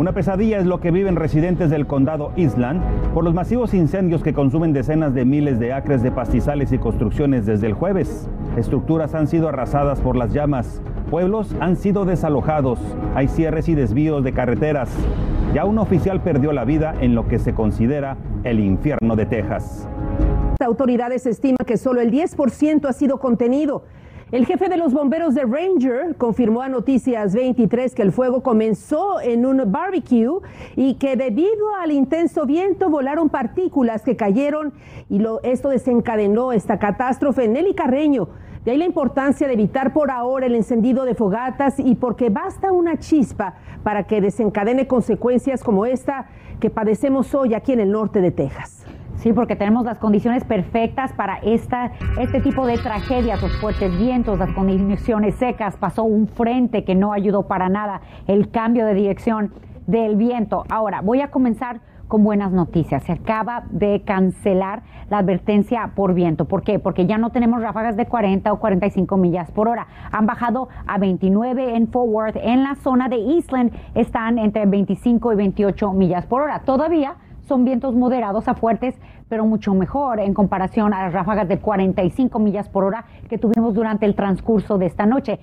Una pesadilla es lo que viven residentes del condado Island por los masivos incendios que consumen decenas de miles de acres de pastizales y construcciones desde el jueves. Estructuras han sido arrasadas por las llamas, pueblos han sido desalojados, hay cierres y desvíos de carreteras. Ya un oficial perdió la vida en lo que se considera el infierno de Texas. Autoridades estiman que solo el 10% ha sido contenido. El jefe de los bomberos de Ranger confirmó a Noticias 23 que el fuego comenzó en un barbecue y que debido al intenso viento volaron partículas que cayeron y esto desencadenó esta catástrofe. Nelly Carreño, de ahí la importancia de evitar por ahora el encendido de fogatas y porque basta una chispa para que desencadene consecuencias como esta que padecemos hoy aquí en el norte de Texas. Sí, porque tenemos las condiciones perfectas para esta, este tipo de tragedias, los fuertes vientos, las condiciones secas, pasó un frente que no ayudó para nada, el cambio de dirección del viento. Ahora, voy a comenzar con buenas noticias. Se acaba de cancelar la advertencia por viento. ¿Por qué? Porque ya no tenemos ráfagas de 40 o 45 millas por hora. Han bajado a 29 en Forward. En la zona de Eastland están entre 25 y 28 millas por hora. Todavía son vientos moderados a fuertes, pero mucho mejor en comparación a las ráfagas de 45 millas por hora que tuvimos durante el transcurso de esta noche.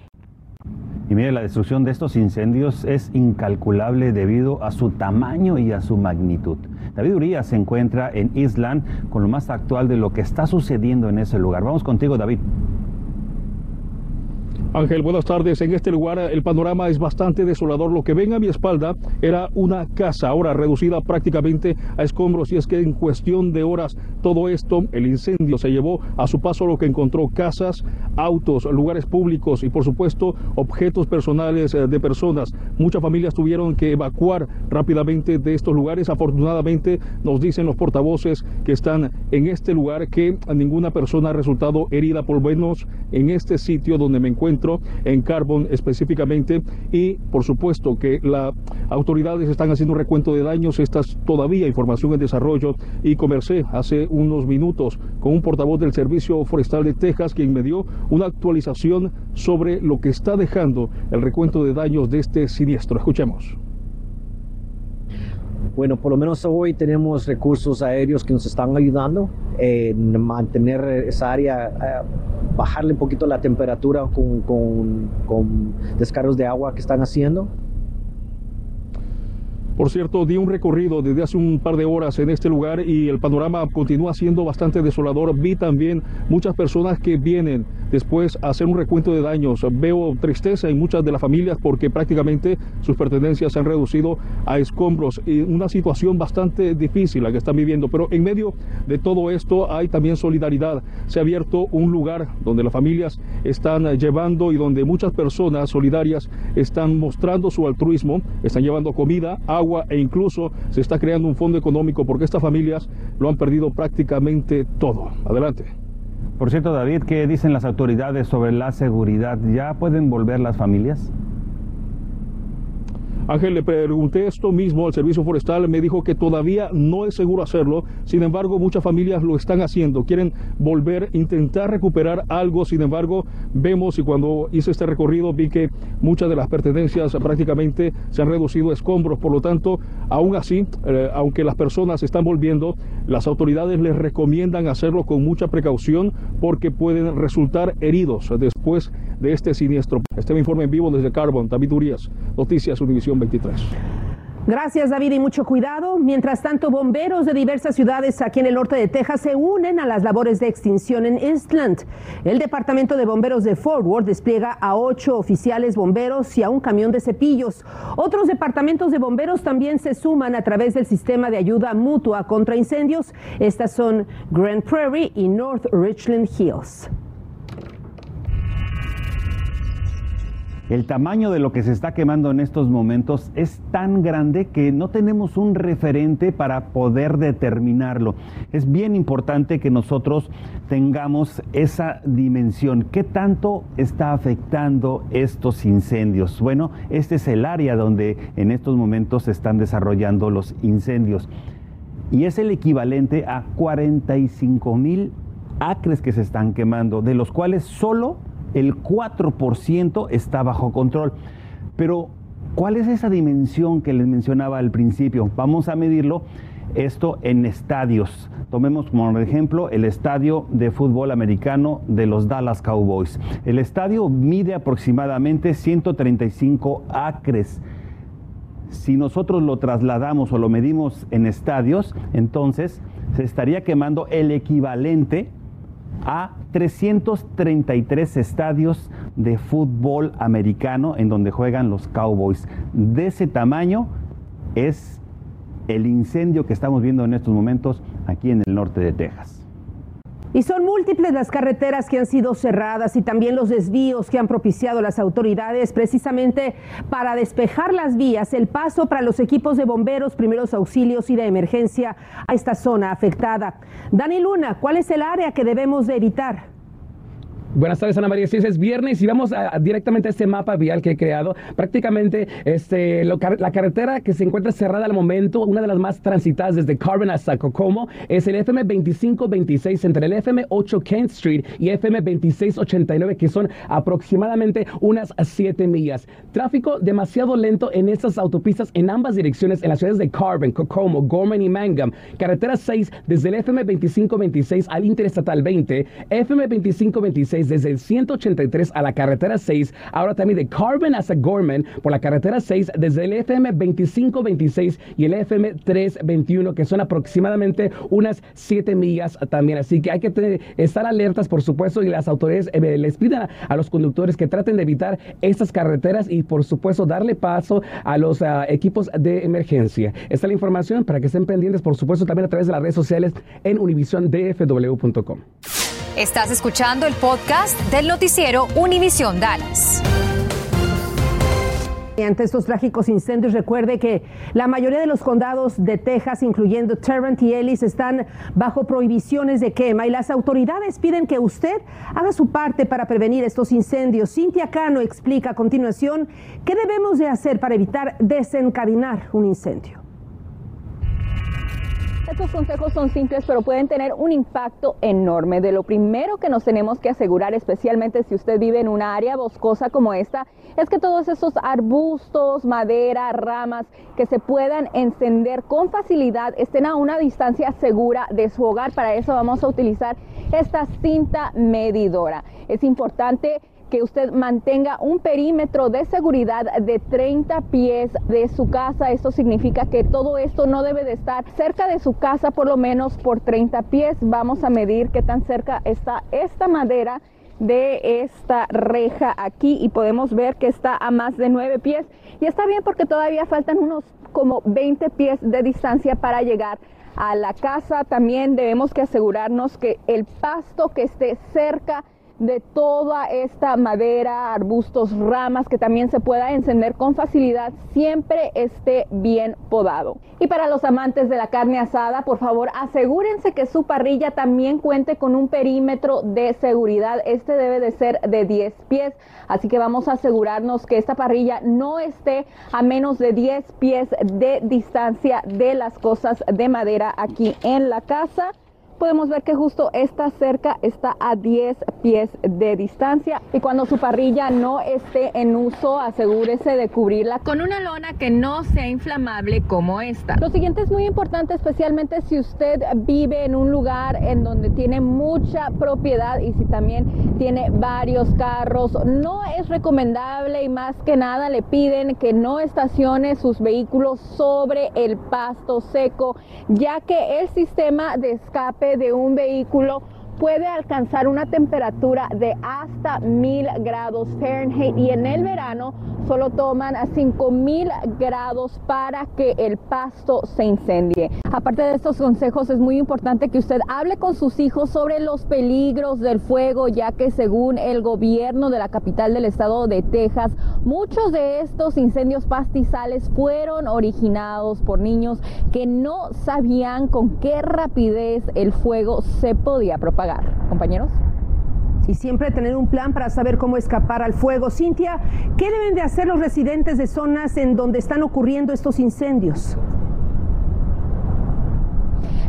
Y mire, la destrucción de estos incendios es incalculable debido a su tamaño y a su magnitud. David Urias se encuentra en Island con lo más actual de lo que está sucediendo en ese lugar. Vamos contigo, David. Ángel, buenas tardes. En este lugar el panorama es bastante desolador. Lo que ven a mi espalda era una casa, ahora reducida prácticamente a escombros. Y es que en cuestión de horas todo esto, el incendio se llevó a su paso lo que encontró casas, autos, lugares públicos y por supuesto objetos personales eh, de personas. Muchas familias tuvieron que evacuar rápidamente de estos lugares. Afortunadamente nos dicen los portavoces que están en este lugar que ninguna persona ha resultado herida por menos en este sitio donde me encuentro en Carbon específicamente, y por supuesto que las autoridades están haciendo un recuento de daños, esta es todavía información en desarrollo, y conversé hace unos minutos con un portavoz del Servicio Forestal de Texas, quien me dio una actualización sobre lo que está dejando el recuento de daños de este siniestro. Escuchemos. Bueno, por lo menos hoy tenemos recursos aéreos que nos están ayudando en mantener esa área, eh, bajarle un poquito la temperatura con, con descargos de agua que están haciendo. Por cierto, di un recorrido desde hace un par de horas en este lugar y el panorama continúa siendo bastante desolador. Vi también muchas personas que vienen después a hacer un recuento de daños. Veo tristeza en muchas de las familias porque prácticamente sus pertenencias se han reducido a escombros y una situación bastante difícil la que están viviendo. Pero en medio de todo esto hay también solidaridad. Se ha abierto un lugar donde las familias están llevando y donde muchas personas solidarias están mostrando su altruismo, están llevando comida, agua e incluso se está creando un fondo económico porque estas familias lo han perdido prácticamente todo. Adelante. Por cierto, David, ¿qué dicen las autoridades sobre la seguridad? ¿Ya pueden volver las familias? Ángel, le pregunté esto mismo al Servicio Forestal, me dijo que todavía no es seguro hacerlo, sin embargo muchas familias lo están haciendo, quieren volver, intentar recuperar algo, sin embargo vemos y cuando hice este recorrido vi que muchas de las pertenencias prácticamente se han reducido a escombros, por lo tanto, aún así, eh, aunque las personas están volviendo, las autoridades les recomiendan hacerlo con mucha precaución porque pueden resultar heridos de este siniestro. Este informe en vivo desde Carbon, David Urias, Noticias Univisión 23. Gracias David y mucho cuidado. Mientras tanto, bomberos de diversas ciudades aquí en el norte de Texas se unen a las labores de extinción en Eastland. El Departamento de Bomberos de Forward despliega a ocho oficiales bomberos y a un camión de cepillos. Otros departamentos de bomberos también se suman a través del sistema de ayuda mutua contra incendios. Estas son Grand Prairie y North Richland Hills. El tamaño de lo que se está quemando en estos momentos es tan grande que no tenemos un referente para poder determinarlo. Es bien importante que nosotros tengamos esa dimensión. ¿Qué tanto está afectando estos incendios? Bueno, este es el área donde en estos momentos se están desarrollando los incendios. Y es el equivalente a 45 mil acres que se están quemando, de los cuales solo el 4% está bajo control. Pero, ¿cuál es esa dimensión que les mencionaba al principio? Vamos a medirlo esto en estadios. Tomemos como ejemplo el estadio de fútbol americano de los Dallas Cowboys. El estadio mide aproximadamente 135 acres. Si nosotros lo trasladamos o lo medimos en estadios, entonces se estaría quemando el equivalente a 333 estadios de fútbol americano en donde juegan los Cowboys. De ese tamaño es el incendio que estamos viendo en estos momentos aquí en el norte de Texas. Y son múltiples las carreteras que han sido cerradas y también los desvíos que han propiciado las autoridades precisamente para despejar las vías, el paso para los equipos de bomberos, primeros auxilios y de emergencia a esta zona afectada. Dani Luna, ¿cuál es el área que debemos de evitar? Buenas tardes, Ana María. Sí, es viernes y vamos directamente a este mapa vial que he creado. Prácticamente este, la carretera que se encuentra cerrada al momento, una de las más transitadas desde Carbon hasta Kokomo, es el FM 2526 entre el FM 8 Kent Street y FM 2689, que son aproximadamente unas 7 millas. Tráfico demasiado lento en estas autopistas en ambas direcciones en las ciudades de Carbon, Kokomo, Gorman y Mangum. Carretera 6 desde el FM 2526 al Interestatal 20, FM 2526 desde el 183 a la carretera 6, ahora también de Carbon hasta Gorman por la carretera 6 desde el FM 2526 y el FM 321 que son aproximadamente unas 7 millas también. Así que hay que estar alertas por supuesto y las autoridades eh, les pidan a, los conductores que traten de evitar estas carreteras y por supuesto darle paso a los ah, equipos de emergencia. Esta es la información para que estén pendientes por supuesto también a través de las redes sociales en univisiondfw.com. Estás escuchando el podcast del noticiero Univisión Dallas. Ante estos trágicos incendios, recuerde que la mayoría de los condados de Texas, incluyendo Tarrant y Ellis, están bajo prohibiciones de quema y las autoridades piden que usted haga su parte para prevenir estos incendios. Cintia Cano explica a continuación qué debemos de hacer para evitar desencadenar un incendio. Estos consejos son simples, pero pueden tener un impacto enorme. De lo primero que nos tenemos que asegurar, especialmente si usted vive en una área boscosa como esta, es que todos esos arbustos, madera, ramas que se puedan encender con facilidad estén a una distancia segura de su hogar. Para eso vamos a utilizar esta cinta medidora. Es importante que usted mantenga un perímetro de seguridad de 30 pies de su casa. Esto significa que todo esto no debe de estar cerca de su casa por lo menos por 30 pies. Vamos a medir qué tan cerca está esta madera de esta reja aquí y podemos ver que está a más de 9 pies y está bien porque todavía faltan unos como 20 pies de distancia para llegar a la casa. También debemos que asegurarnos que el pasto que esté cerca de toda esta madera, arbustos, ramas que también se pueda encender con facilidad, siempre esté bien podado. Y para los amantes de la carne asada, por favor asegúrense que su parrilla también cuente con un perímetro de seguridad. Este debe de ser de 10 pies, así que vamos a asegurarnos que esta parrilla no esté a menos de 10 pies de distancia de las cosas de madera aquí en la casa podemos ver que justo esta cerca está a 10 pies de distancia y cuando su parrilla no esté en uso asegúrese de cubrirla con una lona que no sea inflamable como esta. Lo siguiente es muy importante especialmente si usted vive en un lugar en donde tiene mucha propiedad y si también tiene varios carros no es recomendable y más que nada le piden que no estacione sus vehículos sobre el pasto seco ya que el sistema de escape de un vehículo puede alcanzar una temperatura de hasta 1000 grados Fahrenheit y en el verano solo toman a 5000 grados para que el pasto se incendie. Aparte de estos consejos, es muy importante que usted hable con sus hijos sobre los peligros del fuego, ya que según el gobierno de la capital del estado de Texas, muchos de estos incendios pastizales fueron originados por niños que no sabían con qué rapidez el fuego se podía propagar. Compañeros y siempre tener un plan para saber cómo escapar al fuego. Cintia, ¿qué deben de hacer los residentes de zonas en donde están ocurriendo estos incendios?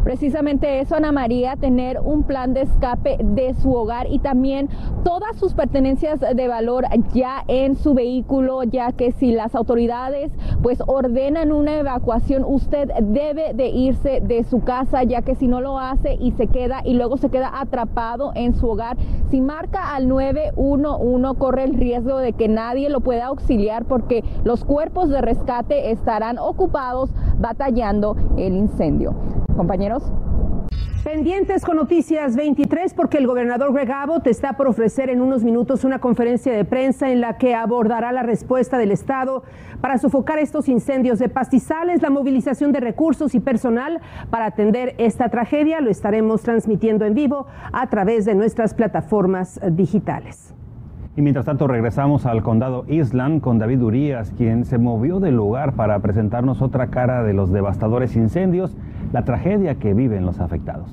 Precisamente eso, Ana María, tener un plan de escape de su hogar y también todas sus pertenencias de valor ya en su vehículo, ya que si las autoridades pues ordenan una evacuación, usted debe de irse de su casa, ya que si no lo hace y se queda y luego se queda atrapado en su hogar, si marca al 911 corre el riesgo de que nadie lo pueda auxiliar porque los cuerpos de rescate estarán ocupados batallando el incendio. Compañeros. Pendientes con Noticias 23 porque el gobernador Greg Abbott está por ofrecer en unos minutos una conferencia de prensa en la que abordará la respuesta del Estado para sofocar estos incendios de pastizales, la movilización de recursos y personal para atender esta tragedia. Lo estaremos transmitiendo en vivo a través de nuestras plataformas digitales. Y mientras tanto regresamos al condado Island con David Urias, quien se movió del lugar para presentarnos otra cara de los devastadores incendios, la tragedia que viven los afectados.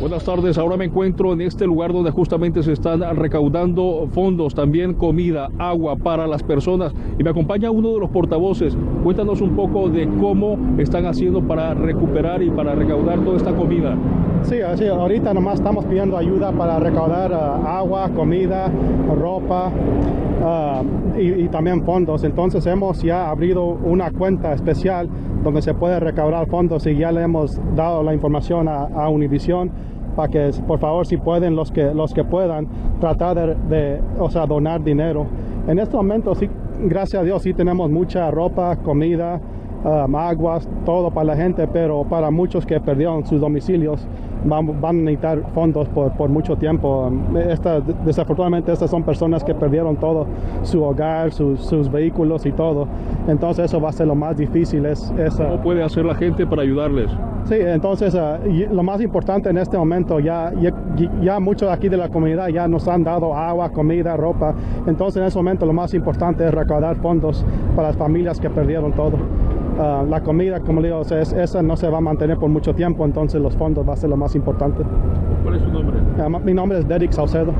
Buenas tardes, ahora me encuentro en este lugar donde justamente se están recaudando fondos, también comida, agua para las personas y me acompaña uno de los portavoces. Cuéntanos un poco de cómo están haciendo para recuperar y para recaudar toda esta comida. Sí, así, ahorita nomás estamos pidiendo ayuda para recaudar ah, agua, comida, ropa ah, y, también fondos. Entonces hemos ya abrido una cuenta especial donde se puede recaudar fondos y ya le hemos dado la información a, a Univision para que por favor si pueden los que los que puedan tratar de, o sea, donar dinero. En este momento sí, gracias a Dios sí tenemos mucha ropa, comida, um, aguas, todo para la gente, pero para muchos que perdieron sus domicilios van, a necesitar fondos por, por mucho tiempo. Esta, desafortunadamente estas son personas que perdieron todo, su hogar, sus vehículos y todo. Entonces eso va a ser lo más difícil. Es, ¿Cómo puede hacer la gente para ayudarles? Sí, entonces ah, lo más importante en este momento, ya, ya, ya, muchos aquí de la comunidad ya nos han dado agua, comida, ropa. Entonces en ese momento lo más importante es recaudar fondos para las familias que perdieron todo. Ah, la comida, como le digo, esa no se va a mantener por mucho tiempo, entonces los fondos va a ser lo más importante. ¿Cuál es su nombre? Ah, mi nombre es Derek Saucedo.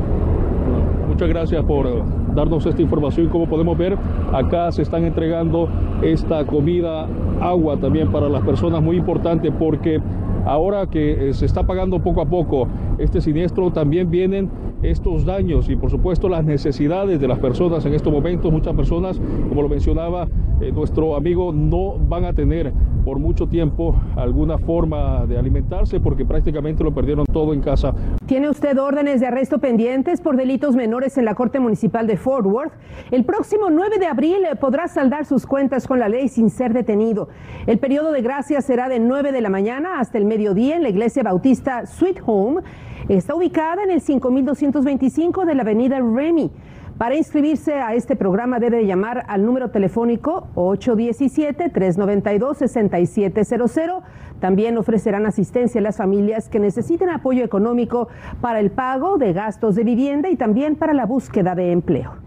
Muchas gracias por eh, darnos esta información. Como podemos ver, acá se están entregando esta comida, agua también para las personas, muy importante porque ahora que eh, se está pagando poco a poco este siniestro, también vienen estos daños y por supuesto las necesidades de las personas en estos momentos. Muchas personas, como lo mencionaba eh, nuestro amigo, no van a tener por mucho tiempo alguna forma de alimentarse porque prácticamente lo perdieron todo en casa. ¿Tiene usted órdenes de arresto pendientes por delitos menores en la Corte Municipal de Fort Worth? El próximo 9 de abril eh, podrá saldar sus cuentas con la ley sin ser detenido. El periodo de gracia será de 9 de la mañana hasta el mediodía en la iglesia bautista Sweet Home. Está ubicada en el 5225 de la avenida Remy. Para inscribirse a este programa debe llamar al número telefónico 817-392-6700. También ofrecerán asistencia a las familias que necesiten apoyo económico para el pago de gastos de vivienda y también para la búsqueda de empleo.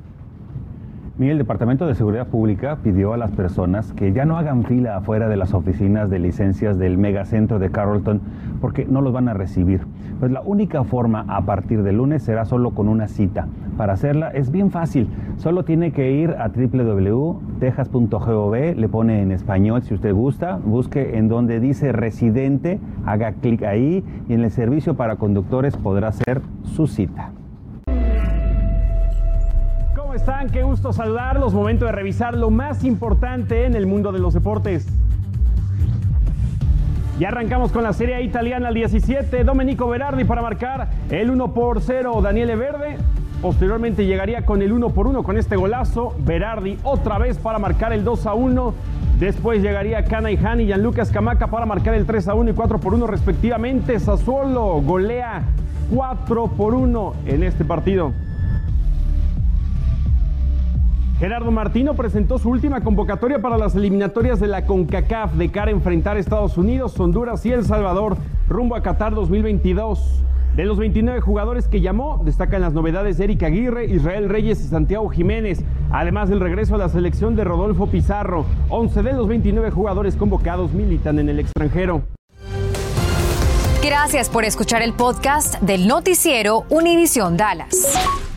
El Departamento de Seguridad Pública pidió a las personas que ya no hagan fila afuera de las oficinas de licencias del megacentro de Carrollton porque no los van a recibir. Pues la única forma a partir de lunes será solo con una cita. Para hacerla es bien fácil, solo tiene que ir a www.texas.gov, le pone en español si usted gusta, busque en donde dice residente, haga clic ahí y en el servicio para conductores podrá hacer su cita. ¿Cómo están? Qué gusto saludarlos. Momento de revisar lo más importante en el mundo de los deportes. Ya arrancamos con la Serie italiana al 17. Domenico Berardi para marcar el 1 por 0. Daniele Verde Posteriormente llegaría con el 1 por 1 con este golazo. Berardi otra vez para marcar el 2 a 1. Después llegaría Kana y Han y Gianlucas Camaca para marcar el 3 a 1 y 4 por 1 respectivamente. Sassuolo golea 4 por 1 en este partido. Gerardo Martino presentó su última convocatoria para las eliminatorias de la CONCACAF de cara a enfrentar a Estados Unidos, Honduras y El Salvador rumbo a Qatar 2022. De los 29 jugadores que llamó, destacan las novedades de Eric Aguirre, Israel Reyes y Santiago Jiménez, además del regreso a la selección de Rodolfo Pizarro. 11 de los 29 jugadores convocados militan en el extranjero. Gracias por escuchar el podcast del noticiero Univisión Dallas.